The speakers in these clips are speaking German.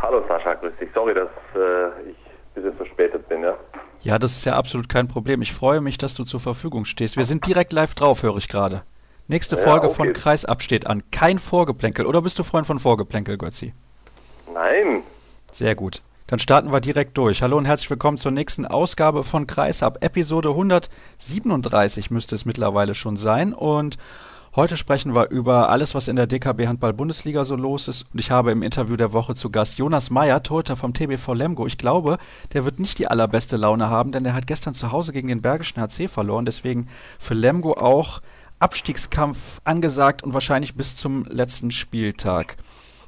Hallo Sascha, grüß dich. Sorry, dass äh, ich ein bisschen verspätet bin, ja? Ja, das ist ja absolut kein Problem. Ich freue mich, dass du zur Verfügung stehst. Wir sind direkt live drauf, höre ich gerade. Nächste ja, Folge okay. von Kreisab steht an. Kein Vorgeplänkel. Oder bist du Freund von Vorgeplänkel, Götzi? Nein. Sehr gut. Dann starten wir direkt durch. Hallo und herzlich willkommen zur nächsten Ausgabe von Kreisab. Episode 137 müsste es mittlerweile schon sein. Und Heute sprechen wir über alles, was in der DKB Handball Bundesliga so los ist. Und ich habe im Interview der Woche zu Gast Jonas Meyer, Torhüter vom TBV Lemgo. Ich glaube, der wird nicht die allerbeste Laune haben, denn er hat gestern zu Hause gegen den Bergischen HC verloren. Deswegen für Lemgo auch Abstiegskampf angesagt und wahrscheinlich bis zum letzten Spieltag.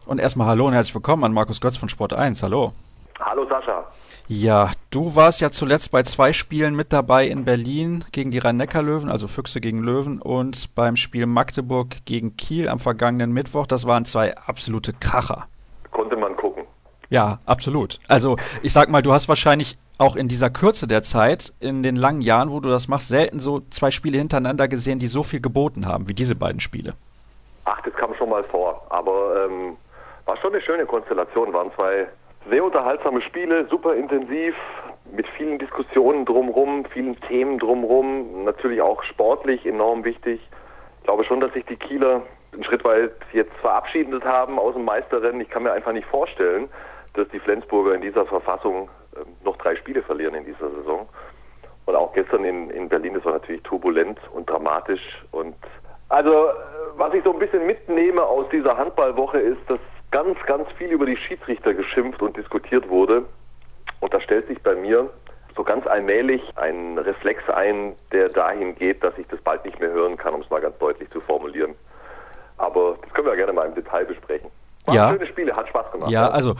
Und erstmal Hallo und herzlich willkommen an Markus Götz von Sport 1. Hallo. Hallo Sascha. Ja, du warst ja zuletzt bei zwei Spielen mit dabei in Berlin gegen die Rhein-Neckar-Löwen, also Füchse gegen Löwen, und beim Spiel Magdeburg gegen Kiel am vergangenen Mittwoch. Das waren zwei absolute Kracher. Konnte man gucken. Ja, absolut. Also ich sag mal, du hast wahrscheinlich auch in dieser Kürze der Zeit, in den langen Jahren, wo du das machst, selten so zwei Spiele hintereinander gesehen, die so viel geboten haben wie diese beiden Spiele. Ach, das kam schon mal vor, aber ähm, war schon eine schöne Konstellation, waren zwei sehr unterhaltsame Spiele, super intensiv, mit vielen Diskussionen drumherum, vielen Themen drumherum, natürlich auch sportlich enorm wichtig. Ich glaube schon, dass sich die Kieler einen Schritt weit jetzt verabschiedet haben aus dem Meisterrennen. Ich kann mir einfach nicht vorstellen, dass die Flensburger in dieser Verfassung ähm, noch drei Spiele verlieren in dieser Saison. Und auch gestern in, in Berlin, das war natürlich turbulent und dramatisch. Und also, äh, was ich so ein bisschen mitnehme aus dieser Handballwoche ist, dass ganz, ganz viel über die Schiedsrichter geschimpft und diskutiert wurde. Und da stellt sich bei mir so ganz allmählich ein Reflex ein, der dahin geht, dass ich das bald nicht mehr hören kann, um es mal ganz deutlich zu formulieren. Aber das können wir ja gerne mal im Detail besprechen. War ja. schöne Spiele, hat Spaß gemacht. Ja, also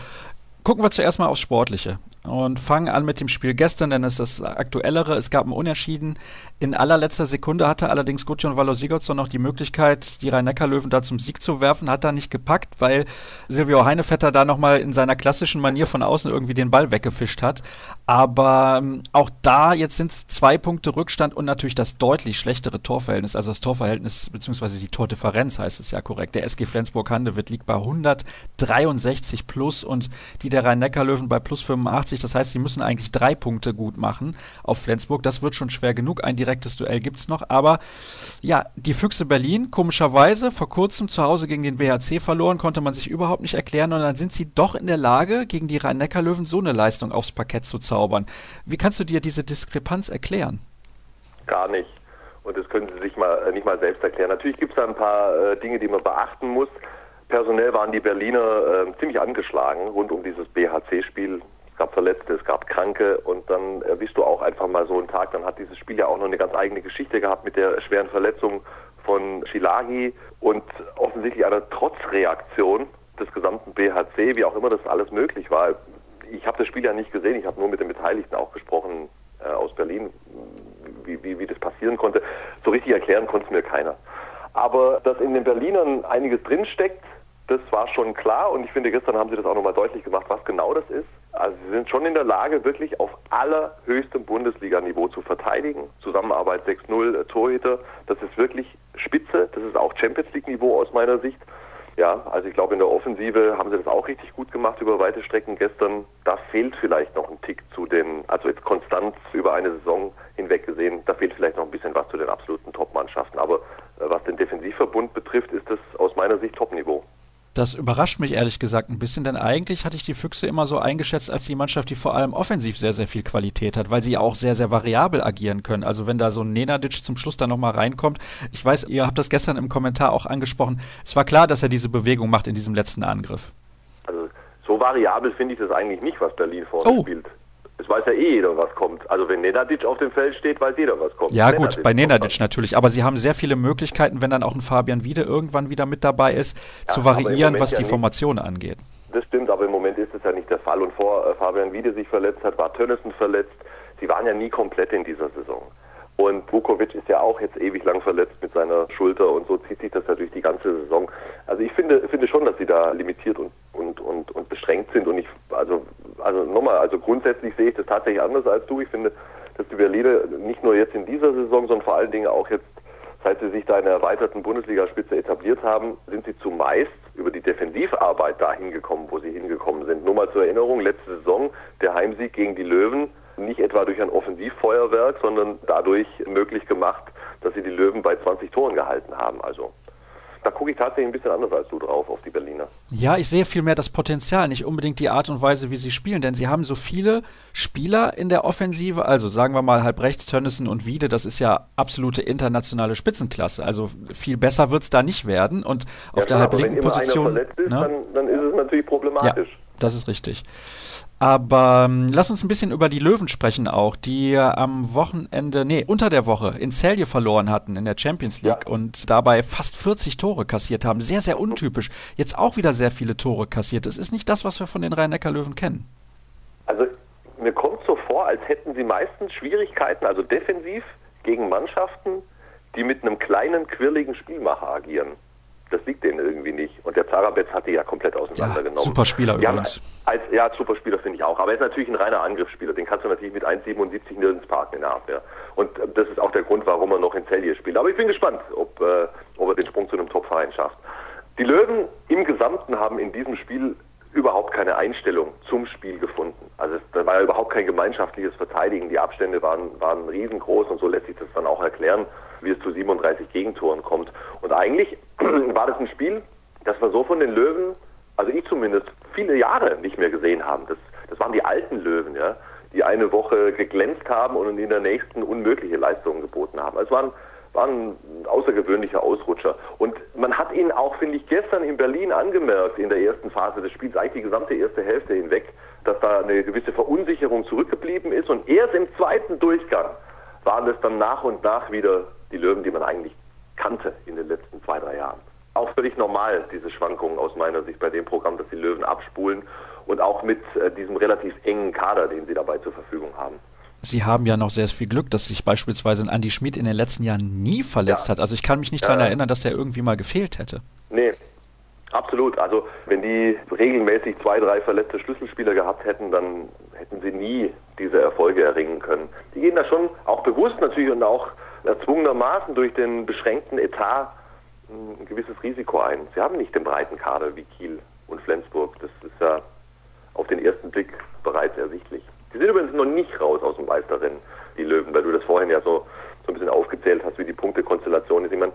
gucken wir zuerst mal aufs Sportliche und fangen an mit dem Spiel gestern, denn es ist das aktuellere. Es gab ein Unentschieden. In allerletzter Sekunde hatte allerdings Gudjon Valo Sigurdsson noch die Möglichkeit, die Rhein-Neckar-Löwen da zum Sieg zu werfen, hat er nicht gepackt, weil Silvio Heinevetter da nochmal in seiner klassischen Manier von außen irgendwie den Ball weggefischt hat. Aber ähm, auch da, jetzt sind es zwei Punkte Rückstand und natürlich das deutlich schlechtere Torverhältnis, also das Torverhältnis beziehungsweise die Tordifferenz heißt es ja korrekt. Der SG Flensburg-Handewitt liegt bei 163 plus und die der Rhein-Neckar-Löwen bei plus 85 80. Das heißt, sie müssen eigentlich drei Punkte gut machen auf Flensburg. Das wird schon schwer genug. Ein direktes Duell gibt es noch. Aber ja, die Füchse Berlin, komischerweise, vor kurzem zu Hause gegen den BHC verloren, konnte man sich überhaupt nicht erklären. Und dann sind sie doch in der Lage, gegen die Rhein-Neckar-Löwen so eine Leistung aufs Parkett zu zaubern. Wie kannst du dir diese Diskrepanz erklären? Gar nicht. Und das können Sie sich mal äh, nicht mal selbst erklären. Natürlich gibt es da ein paar äh, Dinge, die man beachten muss. Personell waren die Berliner äh, ziemlich angeschlagen rund um dieses BHC-Spiel gab Verletzte, es gab Kranke und dann erwischst du auch einfach mal so einen Tag. Dann hat dieses Spiel ja auch noch eine ganz eigene Geschichte gehabt mit der schweren Verletzung von Shilagi und offensichtlich einer Trotzreaktion des gesamten BHC, wie auch immer das alles möglich war. Ich habe das Spiel ja nicht gesehen, ich habe nur mit den Beteiligten auch gesprochen äh, aus Berlin, wie, wie, wie das passieren konnte. So richtig erklären konnte es mir keiner. Aber dass in den Berlinern einiges drinsteckt, das war schon klar und ich finde, gestern haben sie das auch nochmal deutlich gemacht, was genau das ist. Also sie sind schon in der Lage, wirklich auf allerhöchstem Bundesliga-Niveau zu verteidigen. Zusammenarbeit 6-0 äh, Torhüter, das ist wirklich spitze. Das ist auch Champions League-Niveau aus meiner Sicht. Ja, also ich glaube, in der Offensive haben sie das auch richtig gut gemacht über weite Strecken gestern. Da fehlt vielleicht noch ein Tick zu den, also jetzt konstant über eine Saison hinweg gesehen, da fehlt vielleicht noch ein bisschen was zu den absoluten Top-Mannschaften. Aber äh, was den Defensivverbund betrifft, ist das aus meiner Sicht Top-Niveau. Das überrascht mich ehrlich gesagt ein bisschen, denn eigentlich hatte ich die Füchse immer so eingeschätzt als die Mannschaft, die vor allem offensiv sehr, sehr viel Qualität hat, weil sie auch sehr, sehr variabel agieren können. Also wenn da so ein Nenadic zum Schluss dann nochmal reinkommt, ich weiß, ihr habt das gestern im Kommentar auch angesprochen, es war klar, dass er diese Bewegung macht in diesem letzten Angriff. Also so variabel finde ich das eigentlich nicht, was Berlin vorne oh. spielt. Es weiß ja eh jeder, was kommt. Also wenn Nenadic auf dem Feld steht, weiß jeder, was kommt. Ja Nenadic gut, bei Nenadic natürlich. Aber sie haben sehr viele Möglichkeiten, wenn dann auch ein Fabian Wiede irgendwann wieder mit dabei ist, ja, zu variieren, was ja die Formation angeht. Das stimmt, aber im Moment ist es ja nicht der Fall. Und vor äh, Fabian Wiede sich verletzt hat, war Tönnissen verletzt. Sie waren ja nie komplett in dieser Saison. Und Vukovic ist ja auch jetzt ewig lang verletzt mit seiner Schulter und so zieht sich das ja durch die ganze Saison. Also ich finde, finde schon, dass sie da limitiert und, und, und, und beschränkt sind. Und ich, also, also nochmal, also grundsätzlich sehe ich das tatsächlich anders als du. Ich finde, dass die Berliner nicht nur jetzt in dieser Saison, sondern vor allen Dingen auch jetzt, seit sie sich da in der erweiterten Bundesligaspitze etabliert haben, sind sie zumeist über die Defensivarbeit dahin gekommen, wo sie hingekommen sind. Nur mal zur Erinnerung, letzte Saison der Heimsieg gegen die Löwen, nicht etwa durch ein Offensivfeuerwerk, sondern dadurch möglich gemacht, dass sie die Löwen bei 20 Toren gehalten haben. Also da gucke ich tatsächlich ein bisschen anders als du drauf auf die Berliner. Ja, ich sehe vielmehr das Potenzial, nicht unbedingt die Art und Weise, wie sie spielen, denn sie haben so viele Spieler in der Offensive, also sagen wir mal halb rechts Tönnissen und Wiede, das ist ja absolute internationale Spitzenklasse, also viel besser wird es da nicht werden und auf ja, der halb linken Position. Ist, ne? dann, dann, ist es natürlich problematisch. Ja, das ist richtig. Aber ähm, lass uns ein bisschen über die Löwen sprechen auch, die am Wochenende, nee, unter der Woche in Celje verloren hatten in der Champions League ja. und dabei fast 40 Tore kassiert haben. Sehr, sehr untypisch. Jetzt auch wieder sehr viele Tore kassiert. Es ist nicht das, was wir von den Rhein-Neckar-Löwen kennen. Also mir kommt so vor, als hätten sie meistens Schwierigkeiten, also defensiv gegen Mannschaften, die mit einem kleinen, quirligen Spielmacher agieren das liegt denen irgendwie nicht. Und der Zarabetz hat die ja komplett auseinandergenommen. Ja, super Spieler ja, übrigens. Als, ja, super Spieler finde ich auch. Aber er ist natürlich ein reiner Angriffsspieler. Den kannst du natürlich mit 1,77 nirgends parken in der Abwehr. Und das ist auch der Grund, warum er noch in Celje spielt. Aber ich bin gespannt, ob, äh, ob er den Sprung zu einem Top-Verein schafft. Die Löwen im Gesamten haben in diesem Spiel überhaupt keine Einstellung zum Spiel gefunden. Also es, da war ja überhaupt kein gemeinschaftliches Verteidigen. Die Abstände waren, waren riesengroß und so lässt sich das dann auch erklären, wie es zu 37 Gegentoren kommt. Und eigentlich war das ein Spiel, das wir so von den Löwen, also ich zumindest, viele Jahre nicht mehr gesehen haben. Das, das waren die alten Löwen, ja, die eine Woche geglänzt haben und in der nächsten unmögliche Leistungen geboten haben. Also es waren war ein außergewöhnlicher Ausrutscher. Und man hat ihn auch, finde ich, gestern in Berlin angemerkt, in der ersten Phase des Spiels, eigentlich die gesamte erste Hälfte hinweg, dass da eine gewisse Verunsicherung zurückgeblieben ist. Und erst im zweiten Durchgang waren es dann nach und nach wieder die Löwen, die man eigentlich kannte in den letzten zwei, drei Jahren. Auch völlig normal, diese Schwankungen aus meiner Sicht bei dem Programm, dass die Löwen abspulen und auch mit äh, diesem relativ engen Kader, den sie dabei zur Verfügung haben. Sie haben ja noch sehr viel Glück, dass sich beispielsweise ein Andy Schmid in den letzten Jahren nie verletzt ja. hat. Also ich kann mich nicht daran erinnern, dass der irgendwie mal gefehlt hätte. Nee, absolut. Also wenn die regelmäßig zwei, drei verletzte Schlüsselspieler gehabt hätten, dann hätten sie nie diese Erfolge erringen können. Die gehen da schon auch bewusst natürlich und auch erzwungenermaßen durch den beschränkten Etat ein gewisses Risiko ein. Sie haben nicht den breiten Kader wie Kiel und Flensburg. Das ist ja auf den ersten Blick bereits ersichtlich. Die sind übrigens noch nicht raus aus dem Meisterrennen, die Löwen, weil du das vorhin ja so, so ein bisschen aufgezählt hast, wie die Punktekonstellation ist. Ich meine,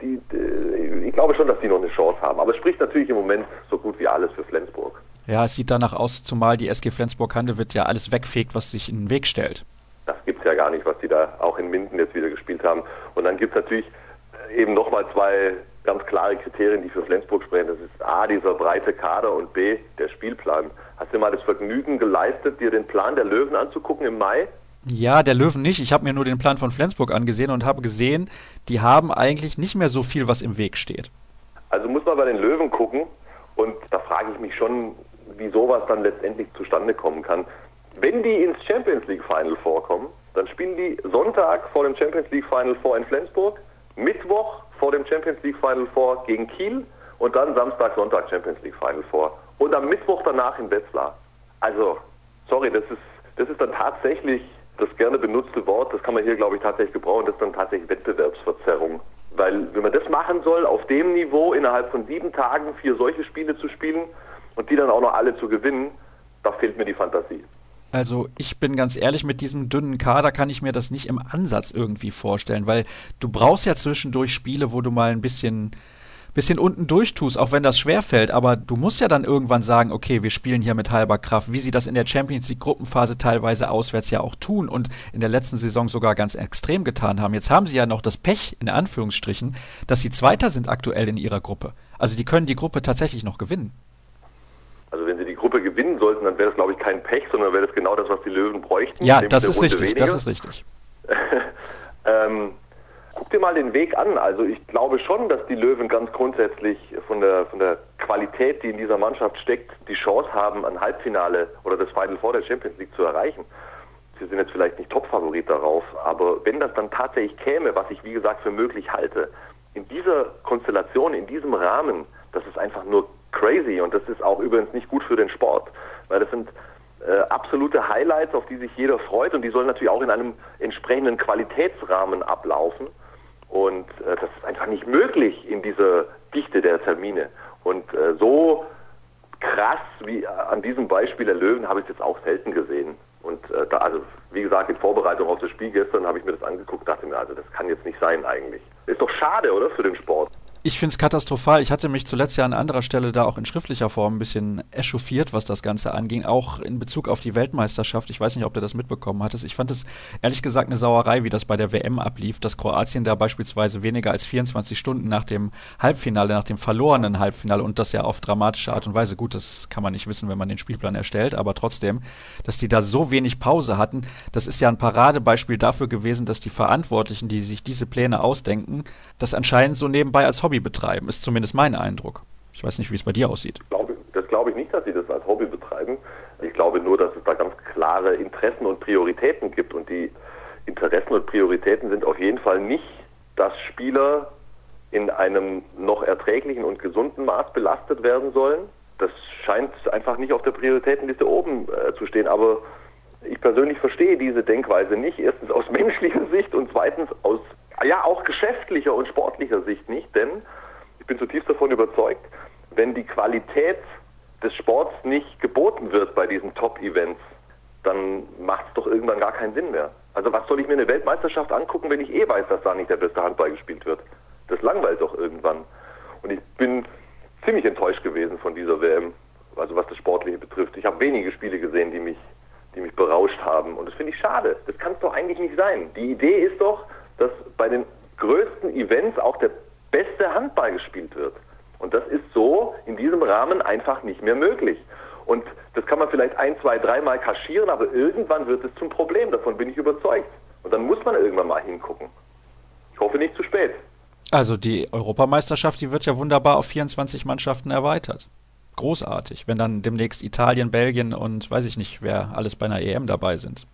die, die, ich glaube schon, dass die noch eine Chance haben. Aber es spricht natürlich im Moment so gut wie alles für Flensburg. Ja, es sieht danach aus, zumal die SG Flensburg-Handewitt ja alles wegfegt, was sich in den Weg stellt. Das gibt es ja gar nicht, was die da auch in Minden jetzt wieder gespielt haben. Und dann gibt es natürlich eben nochmal zwei ganz klare Kriterien, die für Flensburg sprechen. Das ist A, dieser breite Kader und B, der Spielplan. Hast du mal das Vergnügen geleistet, dir den Plan der Löwen anzugucken im Mai? Ja, der Löwen nicht. Ich habe mir nur den Plan von Flensburg angesehen und habe gesehen, die haben eigentlich nicht mehr so viel, was im Weg steht. Also muss man bei den Löwen gucken und da frage ich mich schon, wie sowas dann letztendlich zustande kommen kann. Wenn die ins Champions League Final vorkommen, dann spielen die Sonntag vor dem Champions League Final vor in Flensburg, Mittwoch vor dem Champions League Final vor gegen Kiel und dann Samstag, Sonntag Champions League Final vor. Und am Mittwoch danach in Wetzlar. Also, sorry, das ist, das ist dann tatsächlich das gerne benutzte Wort, das kann man hier, glaube ich, tatsächlich gebrauchen, das ist dann tatsächlich Wettbewerbsverzerrung. Weil, wenn man das machen soll, auf dem Niveau innerhalb von sieben Tagen vier solche Spiele zu spielen und die dann auch noch alle zu gewinnen, da fehlt mir die Fantasie. Also ich bin ganz ehrlich, mit diesem dünnen Kader kann ich mir das nicht im Ansatz irgendwie vorstellen, weil du brauchst ja zwischendurch Spiele, wo du mal ein bisschen bisschen unten durchtust, auch wenn das schwerfällt, aber du musst ja dann irgendwann sagen, okay, wir spielen hier mit halber Kraft, wie sie das in der Champions League Gruppenphase teilweise auswärts ja auch tun und in der letzten Saison sogar ganz extrem getan haben. Jetzt haben sie ja noch das Pech, in Anführungsstrichen, dass sie Zweiter sind aktuell in ihrer Gruppe. Also die können die Gruppe tatsächlich noch gewinnen. Also wenn sie die Gruppe gewinnen sollten, dann wäre das, glaube ich, kein Pech, sondern wäre das genau das, was die Löwen bräuchten. Ja, das ist richtig, weniger. das ist richtig. ähm, guck dir mal den Weg an. Also ich glaube schon, dass die Löwen ganz grundsätzlich von der, von der Qualität, die in dieser Mannschaft steckt, die Chance haben, ein Halbfinale oder das Final Four der Champions League zu erreichen. Sie sind jetzt vielleicht nicht Topfavorit darauf, aber wenn das dann tatsächlich käme, was ich wie gesagt für möglich halte, in dieser Konstellation, in diesem Rahmen, das ist einfach nur crazy und das ist auch übrigens nicht gut für den Sport, weil das sind äh, absolute Highlights, auf die sich jeder freut und die sollen natürlich auch in einem entsprechenden Qualitätsrahmen ablaufen und äh, das ist einfach nicht möglich in dieser Dichte der Termine und äh, so krass wie an diesem Beispiel der Löwen habe ich es jetzt auch selten gesehen. Und äh, da, also wie gesagt, in Vorbereitung auf das Spiel gestern habe ich mir das angeguckt, dachte mir, also das kann jetzt nicht sein eigentlich. Ist doch schade, oder, für den Sport? Ich finde es katastrophal. Ich hatte mich zuletzt ja an anderer Stelle da auch in schriftlicher Form ein bisschen echauffiert, was das Ganze anging, auch in Bezug auf die Weltmeisterschaft. Ich weiß nicht, ob du das mitbekommen hattest. Ich fand es ehrlich gesagt eine Sauerei, wie das bei der WM ablief, dass Kroatien da beispielsweise weniger als 24 Stunden nach dem Halbfinale, nach dem verlorenen Halbfinale und das ja auf dramatische Art und Weise, gut, das kann man nicht wissen, wenn man den Spielplan erstellt, aber trotzdem, dass die da so wenig Pause hatten, das ist ja ein Paradebeispiel dafür gewesen, dass die Verantwortlichen, die sich diese Pläne ausdenken, das anscheinend so nebenbei als Hobby betreiben, ist zumindest mein Eindruck. Ich weiß nicht, wie es bei dir aussieht. Das glaube ich nicht, dass sie das als Hobby betreiben. Ich glaube nur, dass es da ganz klare Interessen und Prioritäten gibt. Und die Interessen und Prioritäten sind auf jeden Fall nicht, dass Spieler in einem noch erträglichen und gesunden Maß belastet werden sollen. Das scheint einfach nicht auf der Prioritätenliste oben äh, zu stehen. Aber ich persönlich verstehe diese Denkweise nicht. Erstens aus menschlicher Sicht und zweitens aus ja auch geschäftlicher und sportlicher Sicht nicht, denn ich bin zutiefst davon überzeugt, wenn die Qualität des Sports nicht geboten wird bei diesen Top-Events, dann macht es doch irgendwann gar keinen Sinn mehr. Also was soll ich mir eine Weltmeisterschaft angucken, wenn ich eh weiß, dass da nicht der beste Handball gespielt wird? Das langweilt doch irgendwann. Und ich bin ziemlich enttäuscht gewesen von dieser WM, also was das Sportliche betrifft. Ich habe wenige Spiele gesehen, die mich, die mich berauscht haben. Und das finde ich schade. Das kann es doch eigentlich nicht sein. Die Idee ist doch, dass bei den größten Events auch der beste Handball gespielt wird. Und das ist so in diesem Rahmen einfach nicht mehr möglich. Und das kann man vielleicht ein, zwei, dreimal kaschieren, aber irgendwann wird es zum Problem. Davon bin ich überzeugt. Und dann muss man irgendwann mal hingucken. Ich hoffe nicht zu spät. Also die Europameisterschaft, die wird ja wunderbar auf 24 Mannschaften erweitert. Großartig, wenn dann demnächst Italien, Belgien und weiß ich nicht, wer alles bei einer EM dabei sind.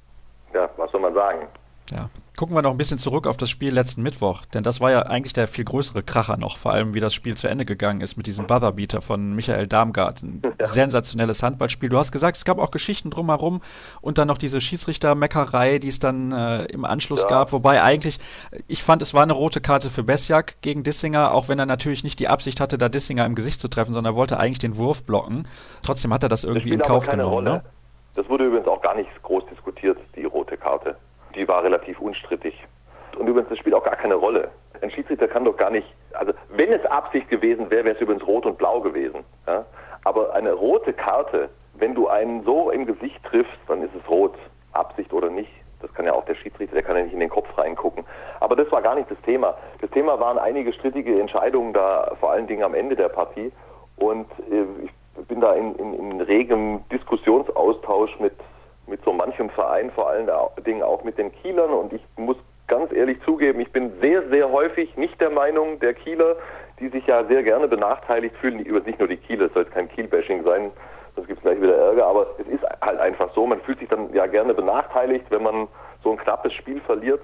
Ja, was soll man sagen? Ja. Gucken wir noch ein bisschen zurück auf das Spiel letzten Mittwoch, denn das war ja eigentlich der viel größere Kracher noch, vor allem wie das Spiel zu Ende gegangen ist mit diesem Buzzerbeater von Michael Darmgard. Ein ja. sensationelles Handballspiel. Du hast gesagt, es gab auch Geschichten drumherum und dann noch diese Schiedsrichtermeckerei, die es dann äh, im Anschluss ja. gab, wobei eigentlich, ich fand, es war eine rote Karte für Besjak gegen Dissinger, auch wenn er natürlich nicht die Absicht hatte, da Dissinger im Gesicht zu treffen, sondern er wollte eigentlich den Wurf blocken. Trotzdem hat er das irgendwie das in Kauf genommen. Rolle. Ne? Das wurde übrigens auch gar nicht groß diskutiert, die rote Karte die war relativ unstrittig. Und übrigens, das spielt auch gar keine Rolle. Ein Schiedsrichter kann doch gar nicht, also wenn es Absicht gewesen wäre, wäre es übrigens rot und blau gewesen. Ja? Aber eine rote Karte, wenn du einen so im Gesicht triffst, dann ist es rot. Absicht oder nicht. Das kann ja auch der Schiedsrichter, der kann ja nicht in den Kopf reingucken. Aber das war gar nicht das Thema. Das Thema waren einige strittige Entscheidungen da, vor allen Dingen am Ende der Partie. Und äh, ich bin da in, in, in regem Diskussionsaustausch mit mit so manchem Verein, vor allen Dingen auch mit den Kielern. Und ich muss ganz ehrlich zugeben, ich bin sehr, sehr häufig nicht der Kieler, die sich ja sehr gerne benachteiligt fühlen. Nicht nur die Kieler, es soll jetzt kein Kiel-Bashing sein, sonst gibt es gleich wieder Ärger, aber es ist halt einfach so, man fühlt sich dann ja gerne benachteiligt, wenn man so ein knappes Spiel verliert.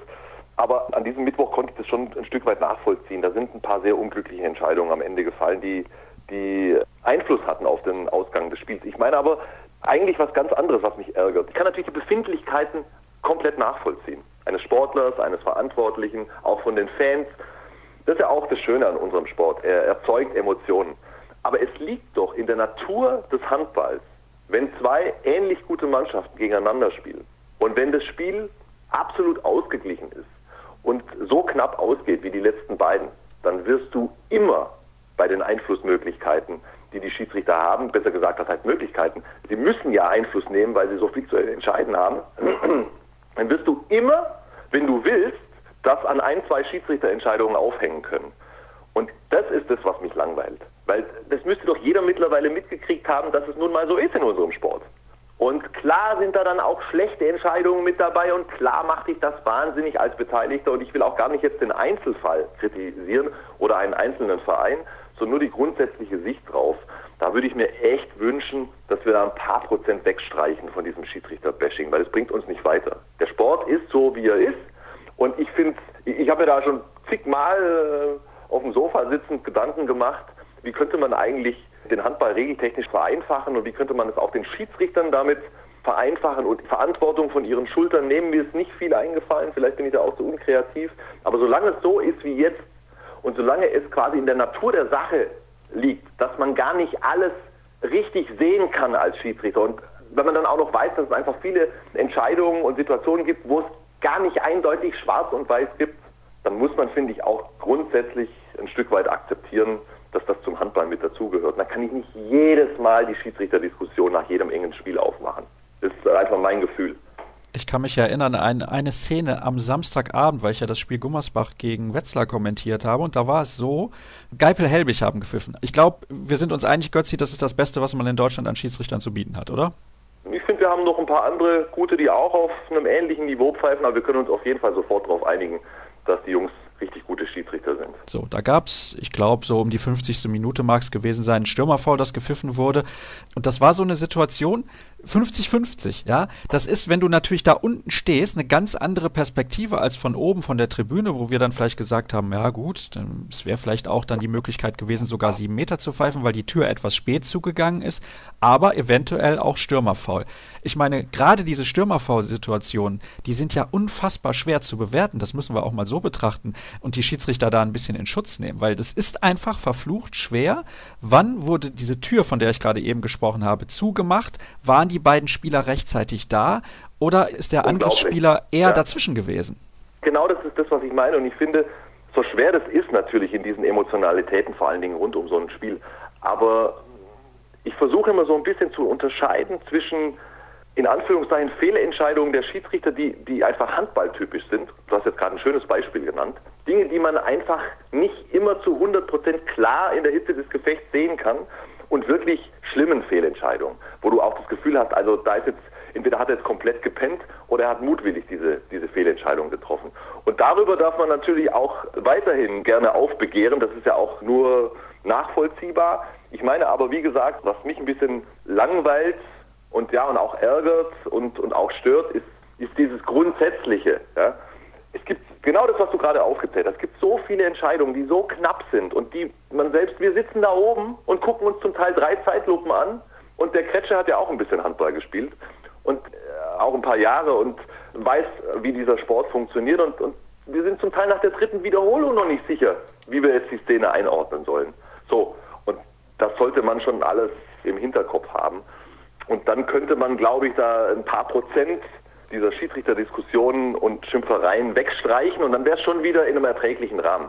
Aber an diesem Mittwoch konnte ich das schon ein Stück weit nachvollziehen. Da sind ein paar sehr unglückliche Entscheidungen am Ende gefallen, die, die Einfluss hatten auf den Ausgang des Spiels. Ich meine aber, eigentlich was ganz anderes, was mich ärgert. Ich kann natürlich die Befindlichkeiten komplett nachvollziehen. Eines Sportlers, eines Verantwortlichen, auch von den Fans. Das ist ja auch das Schöne an unserem Sport. Er erzeugt Emotionen. Aber es liegt doch in der Natur des Handballs, wenn zwei ähnlich gute Mannschaften gegeneinander spielen und wenn das Spiel absolut ausgeglichen ist und so knapp ausgeht wie die letzten beiden, dann wirst du immer bei den Einflussmöglichkeiten die die Schiedsrichter haben, besser gesagt, das heißt Möglichkeiten. Sie müssen ja Einfluss nehmen, weil sie so viel zu entscheiden haben. Dann wirst du immer, wenn du willst, das an ein, zwei Schiedsrichterentscheidungen aufhängen können. Und das ist das, was mich langweilt. Weil das müsste doch jeder mittlerweile mitgekriegt haben, dass es nun mal so ist in unserem Sport. Und klar sind da dann auch schlechte Entscheidungen mit dabei und klar macht dich das wahnsinnig als Beteiligter und ich will auch gar nicht jetzt den Einzelfall kritisieren oder einen einzelnen Verein, so nur die grundsätzliche Sicht drauf. Da würde ich mir echt wünschen, dass wir da ein paar Prozent wegstreichen von diesem Schiedsrichter-Bashing, weil es bringt uns nicht weiter. Der Sport ist so, wie er ist. Und ich finde, ich habe mir da schon zigmal äh, auf dem Sofa sitzend Gedanken gemacht, wie könnte man eigentlich den Handball regeltechnisch vereinfachen und wie könnte man es auch den Schiedsrichtern damit vereinfachen und Verantwortung von ihren Schultern nehmen. Mir ist nicht viel eingefallen, vielleicht bin ich da auch so unkreativ. Aber solange es so ist wie jetzt, und solange es quasi in der Natur der Sache liegt, dass man gar nicht alles richtig sehen kann als Schiedsrichter. Und wenn man dann auch noch weiß, dass es einfach viele Entscheidungen und Situationen gibt, wo es gar nicht eindeutig schwarz und weiß gibt, dann muss man, finde ich, auch grundsätzlich ein Stück weit akzeptieren, dass das zum Handball mit dazugehört. Da kann ich nicht jedes Mal die Schiedsrichterdiskussion nach jedem engen Spiel aufmachen. Das ist einfach mein Gefühl. Ich kann mich erinnern an eine Szene am Samstagabend, weil ich ja das Spiel Gummersbach gegen Wetzlar kommentiert habe. Und da war es so, Geipel Helbig haben gepfiffen. Ich glaube, wir sind uns einig, Götzi, das ist das Beste, was man in Deutschland an Schiedsrichtern zu bieten hat, oder? Ich finde, wir haben noch ein paar andere gute, die auch auf einem ähnlichen Niveau pfeifen, aber wir können uns auf jeden Fall sofort darauf einigen, dass die Jungs richtig gute Schiedsrichter sind. So, da gab es, ich glaube, so um die 50. Minute mag es gewesen sein, ein Stürmerfoul, das gepfiffen wurde. Und das war so eine Situation, 50-50, ja. Das ist, wenn du natürlich da unten stehst, eine ganz andere Perspektive als von oben, von der Tribüne, wo wir dann vielleicht gesagt haben, ja gut, es wäre vielleicht auch dann die Möglichkeit gewesen, sogar sieben Meter zu pfeifen, weil die Tür etwas spät zugegangen ist, aber eventuell auch Stürmerfoul. Ich meine, gerade diese Stürmerfoul-Situationen, die sind ja unfassbar schwer zu bewerten, das müssen wir auch mal so betrachten und die Schiedsrichter da ein bisschen in Schutz nehmen, weil das ist einfach verflucht schwer. Wann wurde diese Tür, von der ich gerade eben gesprochen habe, zugemacht? Waren die beiden Spieler rechtzeitig da oder ist der Angriffsspieler eher ja. dazwischen gewesen? Genau das ist das, was ich meine und ich finde, so schwer das ist natürlich in diesen Emotionalitäten, vor allen Dingen rund um so ein Spiel, aber ich versuche immer so ein bisschen zu unterscheiden zwischen in Anführungszeichen Fehlentscheidungen der Schiedsrichter, die, die einfach handballtypisch sind. Du hast jetzt gerade ein schönes Beispiel genannt. Dinge, die man einfach nicht immer zu 100 Prozent klar in der Hitze des Gefechts sehen kann und wirklich schlimmen Fehlentscheidungen, wo du auch das Gefühl hast, also da ist jetzt, entweder hat er jetzt komplett gepennt oder er hat mutwillig diese, diese Fehlentscheidung getroffen. Und darüber darf man natürlich auch weiterhin gerne aufbegehren, das ist ja auch nur nachvollziehbar. Ich meine aber, wie gesagt, was mich ein bisschen langweilt und ja und auch ärgert und, und auch stört, ist, ist dieses Grundsätzliche. Ja? Es gibt genau das, was du gerade aufgezählt hast. Es gibt so viele Entscheidungen, die so knapp sind und die man selbst, wir sitzen da oben und gucken uns zum Teil drei Zeitlupen an und der Kretsche hat ja auch ein bisschen Handball gespielt und äh, auch ein paar Jahre und weiß, wie dieser Sport funktioniert und, und wir sind zum Teil nach der dritten Wiederholung noch nicht sicher, wie wir jetzt die Szene einordnen sollen. So, und das sollte man schon alles im Hinterkopf haben. Und dann könnte man, glaube ich, da ein paar Prozent dieser Schiedsrichterdiskussionen und Schimpfereien wegstreichen und dann wäre es schon wieder in einem erträglichen Rahmen.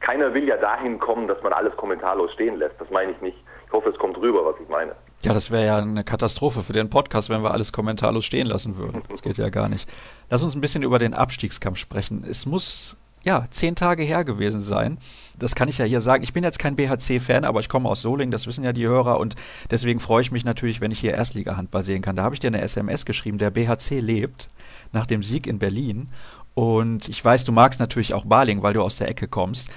Keiner will ja dahin kommen, dass man alles kommentarlos stehen lässt. Das meine ich nicht. Ich hoffe, es kommt rüber, was ich meine. Ja, das wäre ja eine Katastrophe für den Podcast, wenn wir alles kommentarlos stehen lassen würden. Das geht ja gar nicht. Lass uns ein bisschen über den Abstiegskampf sprechen. Es muss ja, zehn Tage her gewesen sein. Das kann ich ja hier sagen. Ich bin jetzt kein BHC-Fan, aber ich komme aus Solingen, das wissen ja die Hörer und deswegen freue ich mich natürlich, wenn ich hier Erstliga-Handball sehen kann. Da habe ich dir eine SMS geschrieben, der BHC lebt nach dem Sieg in Berlin. Und ich weiß, du magst natürlich auch Baling, weil du aus der Ecke kommst.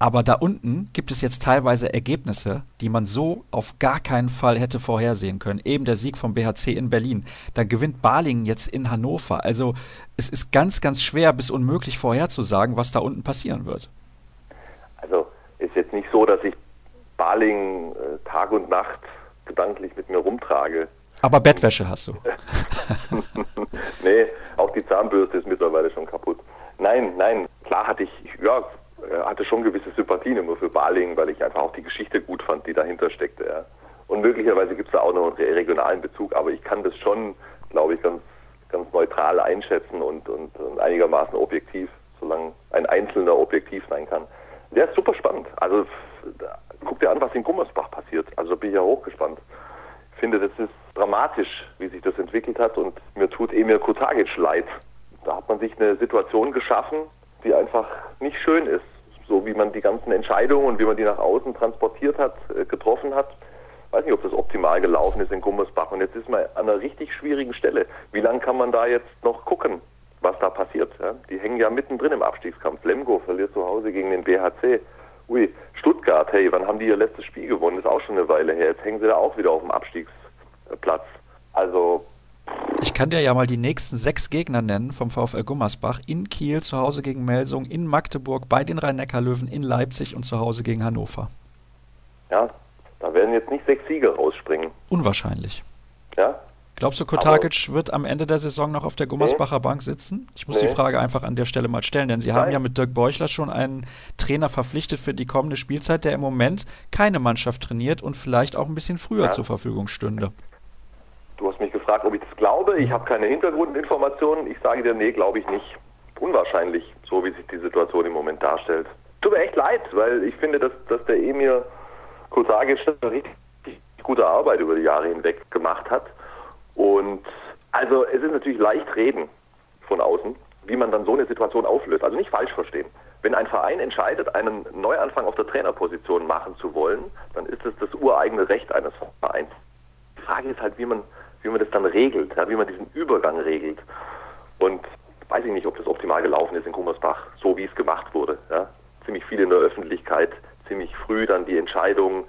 Aber da unten gibt es jetzt teilweise Ergebnisse, die man so auf gar keinen Fall hätte vorhersehen können. Eben der Sieg vom BHC in Berlin. Da gewinnt Balingen jetzt in Hannover. Also es ist ganz, ganz schwer bis unmöglich vorherzusagen, was da unten passieren wird. Also ist jetzt nicht so, dass ich Balingen äh, Tag und Nacht gedanklich mit mir rumtrage. Aber Bettwäsche hast du. nee, auch die Zahnbürste ist mittlerweile schon kaputt. Nein, nein, klar hatte ich, ja, hatte schon gewisse Sympathien immer für Baling, weil ich einfach auch die Geschichte gut fand, die dahinter steckte. Ja. Und möglicherweise gibt es da auch noch einen regionalen Bezug, aber ich kann das schon, glaube ich, ganz, ganz neutral einschätzen und, und, und einigermaßen objektiv, solange ein Einzelner objektiv sein kann. Der ist super spannend. Also guck dir an, was in Gummersbach passiert. Also bin ich ja hochgespannt. Ich finde, das ist dramatisch, wie sich das entwickelt hat und mir tut Emir Kutagic leid. Da hat man sich eine Situation geschaffen, die einfach nicht schön ist. So wie man die ganzen Entscheidungen und wie man die nach außen transportiert hat, äh, getroffen hat. Weiß nicht, ob das optimal gelaufen ist in Gummersbach. Und jetzt ist man an einer richtig schwierigen Stelle. Wie lange kann man da jetzt noch gucken, was da passiert? Ja? Die hängen ja mittendrin im Abstiegskampf. Lemgo verliert zu Hause gegen den BHC. Ui, Stuttgart, hey, wann haben die ihr letztes Spiel gewonnen? Ist auch schon eine Weile her. Jetzt hängen sie da auch wieder auf dem Abstiegsplatz. Also ich kann dir ja mal die nächsten sechs Gegner nennen vom VfL Gummersbach. In Kiel, zu Hause gegen Melsung, in Magdeburg, bei den Rhein-Neckar-Löwen, in Leipzig und zu Hause gegen Hannover. Ja, da werden jetzt nicht sechs Siege rausspringen. Unwahrscheinlich. Ja? Glaubst du, Kotakic wird am Ende der Saison noch auf der Gummersbacher nee. Bank sitzen? Ich muss nee. die Frage einfach an der Stelle mal stellen, denn Sie Nein. haben ja mit Dirk Beuchler schon einen Trainer verpflichtet für die kommende Spielzeit, der im Moment keine Mannschaft trainiert und vielleicht auch ein bisschen früher ja. zur Verfügung stünde. Du hast mich gefragt, ob ich das glaube. Ich habe keine Hintergrundinformationen. Ich sage dir, nee, glaube ich nicht. Unwahrscheinlich, so wie sich die Situation im Moment darstellt. Tut mir echt leid, weil ich finde, dass, dass der Emir Kosagic richtig gute Arbeit über die Jahre hinweg gemacht hat. Und also es ist natürlich leicht reden von außen, wie man dann so eine Situation auflöst. Also nicht falsch verstehen. Wenn ein Verein entscheidet, einen Neuanfang auf der Trainerposition machen zu wollen, dann ist es das ureigene Recht eines Vereins. Die Frage ist halt, wie man, wie man das dann regelt, ja, wie man diesen Übergang regelt. Und weiß ich nicht, ob das optimal gelaufen ist in Gummersbach, so wie es gemacht wurde. Ja. Ziemlich viel in der Öffentlichkeit, ziemlich früh dann die Entscheidung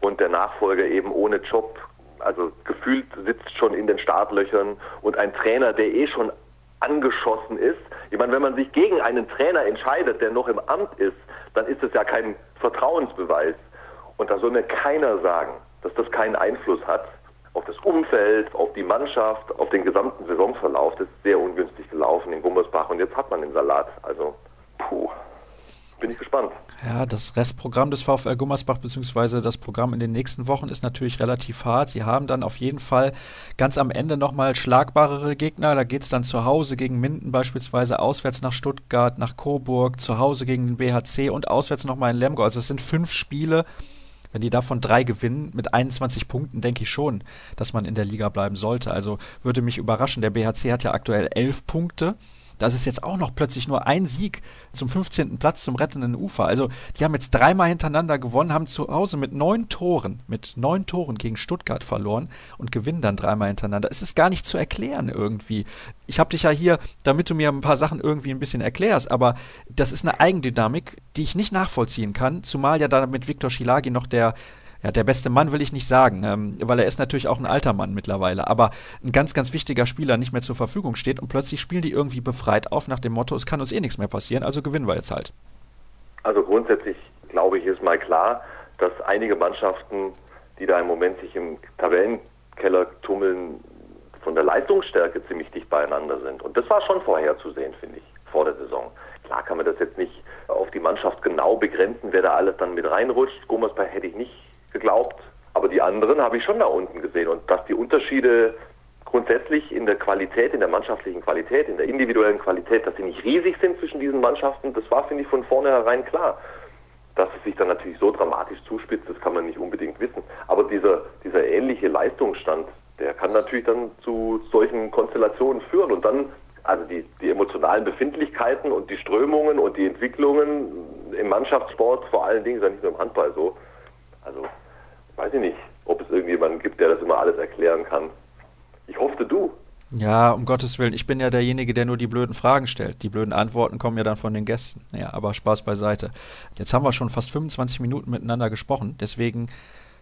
und der Nachfolger eben ohne Job also gefühlt sitzt schon in den Startlöchern und ein Trainer, der eh schon angeschossen ist. Ich meine, wenn man sich gegen einen Trainer entscheidet, der noch im Amt ist, dann ist das ja kein Vertrauensbeweis. Und da soll mir keiner sagen, dass das keinen Einfluss hat auf das Umfeld, auf die Mannschaft, auf den gesamten Saisonverlauf. Das ist sehr ungünstig gelaufen in Gummersbach und jetzt hat man den Salat. Also, puh bin ich gespannt. Ja, das Restprogramm des VfL Gummersbach bzw. das Programm in den nächsten Wochen ist natürlich relativ hart. Sie haben dann auf jeden Fall ganz am Ende nochmal schlagbarere Gegner. Da geht es dann zu Hause gegen Minden beispielsweise, auswärts nach Stuttgart, nach Coburg, zu Hause gegen den BHC und auswärts nochmal in Lemgo. Also es sind fünf Spiele. Wenn die davon drei gewinnen mit 21 Punkten, denke ich schon, dass man in der Liga bleiben sollte. Also würde mich überraschen. Der BHC hat ja aktuell elf Punkte. Das ist jetzt auch noch plötzlich nur ein Sieg zum 15. Platz zum rettenden Ufer. Also die haben jetzt dreimal hintereinander gewonnen, haben zu Hause mit neun Toren, mit neun Toren gegen Stuttgart verloren und gewinnen dann dreimal hintereinander. Es ist gar nicht zu erklären irgendwie. Ich habe dich ja hier, damit du mir ein paar Sachen irgendwie ein bisschen erklärst, aber das ist eine Eigendynamik, die ich nicht nachvollziehen kann, zumal ja da mit Viktor Schilagi noch der ja, der beste Mann will ich nicht sagen, ähm, weil er ist natürlich auch ein alter Mann mittlerweile, aber ein ganz, ganz wichtiger Spieler nicht mehr zur Verfügung steht und plötzlich spielen die irgendwie befreit auf nach dem Motto, es kann uns eh nichts mehr passieren, also gewinnen wir jetzt halt. Also grundsätzlich glaube ich, ist mal klar, dass einige Mannschaften, die da im Moment sich im Tabellenkeller tummeln, von der Leistungsstärke ziemlich dicht beieinander sind. Und das war schon vorherzusehen, finde ich, vor der Saison. Klar kann man das jetzt nicht auf die Mannschaft genau begrenzen, wer da alles dann mit reinrutscht. Gommersberg hätte ich nicht geglaubt. Aber die anderen habe ich schon da unten gesehen. Und dass die Unterschiede grundsätzlich in der Qualität, in der mannschaftlichen Qualität, in der individuellen Qualität, dass sie nicht riesig sind zwischen diesen Mannschaften, das war, finde ich, von vornherein klar. Dass es sich dann natürlich so dramatisch zuspitzt, das kann man nicht unbedingt wissen. Aber dieser, dieser ähnliche Leistungsstand, der kann natürlich dann zu solchen Konstellationen führen. Und dann, also die, die emotionalen Befindlichkeiten und die Strömungen und die Entwicklungen im Mannschaftssport, vor allen Dingen, ist ja nicht nur im Handball so. Also weiß ich nicht, ob es irgendjemanden gibt, der das immer alles erklären kann. Ich hoffe, du. Ja, um Gottes Willen, ich bin ja derjenige, der nur die blöden Fragen stellt. Die blöden Antworten kommen ja dann von den Gästen. Ja, aber Spaß beiseite. Jetzt haben wir schon fast 25 Minuten miteinander gesprochen, deswegen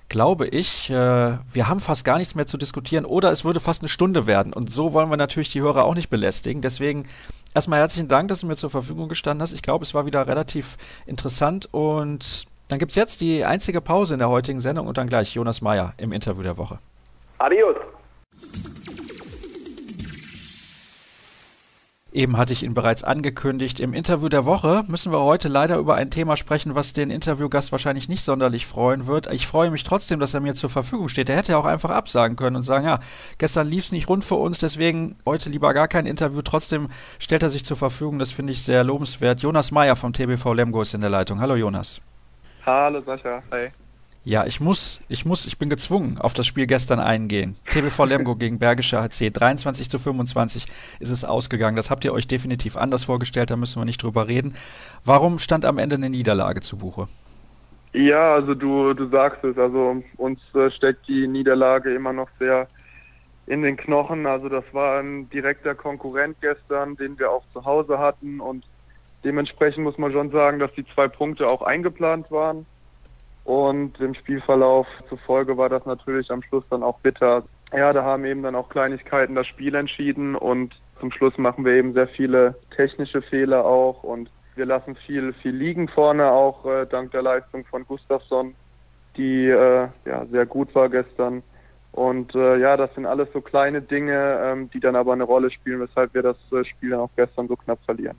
glaube ich, äh, wir haben fast gar nichts mehr zu diskutieren oder es würde fast eine Stunde werden. Und so wollen wir natürlich die Hörer auch nicht belästigen. Deswegen erstmal herzlichen Dank, dass du mir zur Verfügung gestanden hast. Ich glaube, es war wieder relativ interessant und dann gibt es jetzt die einzige Pause in der heutigen Sendung und dann gleich Jonas Meyer im Interview der Woche. Adios. Eben hatte ich ihn bereits angekündigt. Im Interview der Woche müssen wir heute leider über ein Thema sprechen, was den Interviewgast wahrscheinlich nicht sonderlich freuen wird. Ich freue mich trotzdem, dass er mir zur Verfügung steht. Er hätte ja auch einfach absagen können und sagen, ja, gestern lief es nicht rund für uns, deswegen heute lieber gar kein Interview. Trotzdem stellt er sich zur Verfügung. Das finde ich sehr lobenswert. Jonas Meyer vom TBV Lemgo ist in der Leitung. Hallo Jonas. Hallo Sascha, hi. Ja, ich muss, ich muss, ich bin gezwungen, auf das Spiel gestern eingehen. TBV Lemgo gegen Bergische HC. 23 zu 25 ist es ausgegangen. Das habt ihr euch definitiv anders vorgestellt, da müssen wir nicht drüber reden. Warum stand am Ende eine Niederlage zu Buche? Ja, also du, du sagst es, also uns äh, steckt die Niederlage immer noch sehr in den Knochen. Also das war ein direkter Konkurrent gestern, den wir auch zu Hause hatten und Dementsprechend muss man schon sagen, dass die zwei Punkte auch eingeplant waren. Und im Spielverlauf zufolge war das natürlich am Schluss dann auch bitter. Ja, da haben eben dann auch Kleinigkeiten das Spiel entschieden und zum Schluss machen wir eben sehr viele technische Fehler auch und wir lassen viel, viel liegen vorne auch äh, dank der Leistung von Gustafsson, die äh, ja sehr gut war gestern. Und äh, ja, das sind alles so kleine Dinge, ähm, die dann aber eine Rolle spielen, weshalb wir das äh, Spiel dann auch gestern so knapp verlieren.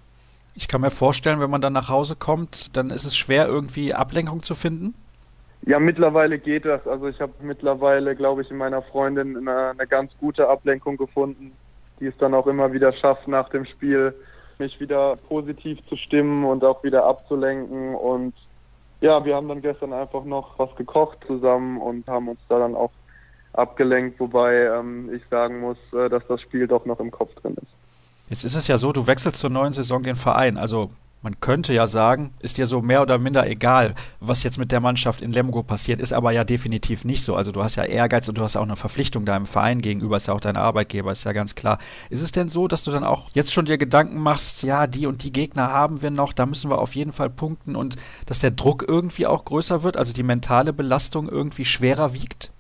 Ich kann mir vorstellen, wenn man dann nach Hause kommt, dann ist es schwer, irgendwie Ablenkung zu finden. Ja, mittlerweile geht das. Also ich habe mittlerweile, glaube ich, in meiner Freundin eine, eine ganz gute Ablenkung gefunden, die es dann auch immer wieder schafft, nach dem Spiel mich wieder positiv zu stimmen und auch wieder abzulenken. Und ja, wir haben dann gestern einfach noch was gekocht zusammen und haben uns da dann auch abgelenkt, wobei ähm, ich sagen muss, äh, dass das Spiel doch noch im Kopf drin ist. Jetzt ist es ja so, du wechselst zur neuen Saison den Verein. Also man könnte ja sagen, ist dir so mehr oder minder egal, was jetzt mit der Mannschaft in Lemgo passiert, ist aber ja definitiv nicht so. Also du hast ja Ehrgeiz und du hast auch eine Verpflichtung deinem Verein gegenüber, ist ja auch dein Arbeitgeber, ist ja ganz klar. Ist es denn so, dass du dann auch jetzt schon dir Gedanken machst, ja, die und die Gegner haben wir noch, da müssen wir auf jeden Fall punkten und dass der Druck irgendwie auch größer wird, also die mentale Belastung irgendwie schwerer wiegt?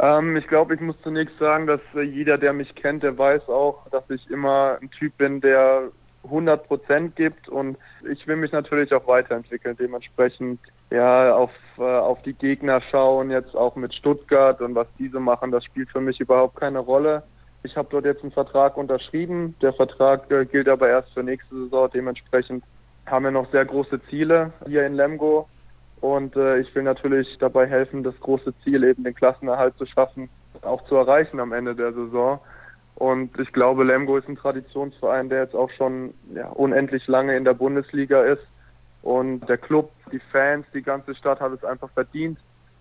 Ähm, ich glaube, ich muss zunächst sagen, dass äh, jeder, der mich kennt, der weiß auch, dass ich immer ein Typ bin, der 100 Prozent gibt und ich will mich natürlich auch weiterentwickeln. Dementsprechend ja auf, äh, auf die Gegner schauen, jetzt auch mit Stuttgart und was diese machen, das spielt für mich überhaupt keine Rolle. Ich habe dort jetzt einen Vertrag unterschrieben. Der Vertrag äh, gilt aber erst für nächste Saison. Dementsprechend haben wir noch sehr große Ziele hier in Lemgo. Und äh, ich will natürlich dabei helfen, das große Ziel eben den Klassenerhalt zu schaffen, auch zu erreichen am Ende der Saison. Und ich glaube, Lemgo ist ein Traditionsverein, der jetzt auch schon ja, unendlich lange in der Bundesliga ist. Und der Club, die Fans, die ganze Stadt hat es einfach verdient,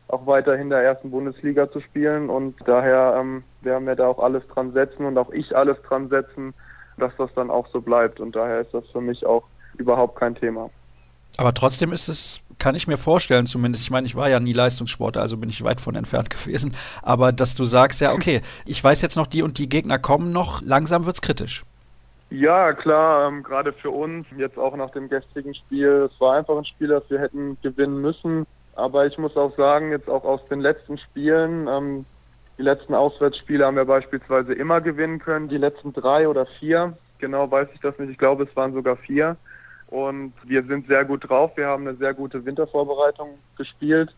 auch weiterhin in der ersten Bundesliga zu spielen. Und daher ähm, werden wir da auch alles dran setzen und auch ich alles dran setzen, dass das dann auch so bleibt. Und daher ist das für mich auch überhaupt kein Thema. Aber trotzdem ist es, kann ich mir vorstellen, zumindest, ich meine, ich war ja nie Leistungssportler, also bin ich weit von entfernt gewesen, aber dass du sagst, ja, okay, ich weiß jetzt noch, die und die Gegner kommen noch, langsam wird es kritisch. Ja, klar, ähm, gerade für uns, jetzt auch nach dem gestrigen Spiel, es war einfach ein Spiel, das wir hätten gewinnen müssen. Aber ich muss auch sagen, jetzt auch aus den letzten Spielen, ähm, die letzten Auswärtsspiele haben wir beispielsweise immer gewinnen können, die letzten drei oder vier, genau weiß ich das nicht, ich glaube es waren sogar vier. Und wir sind sehr gut drauf. Wir haben eine sehr gute Wintervorbereitung gespielt.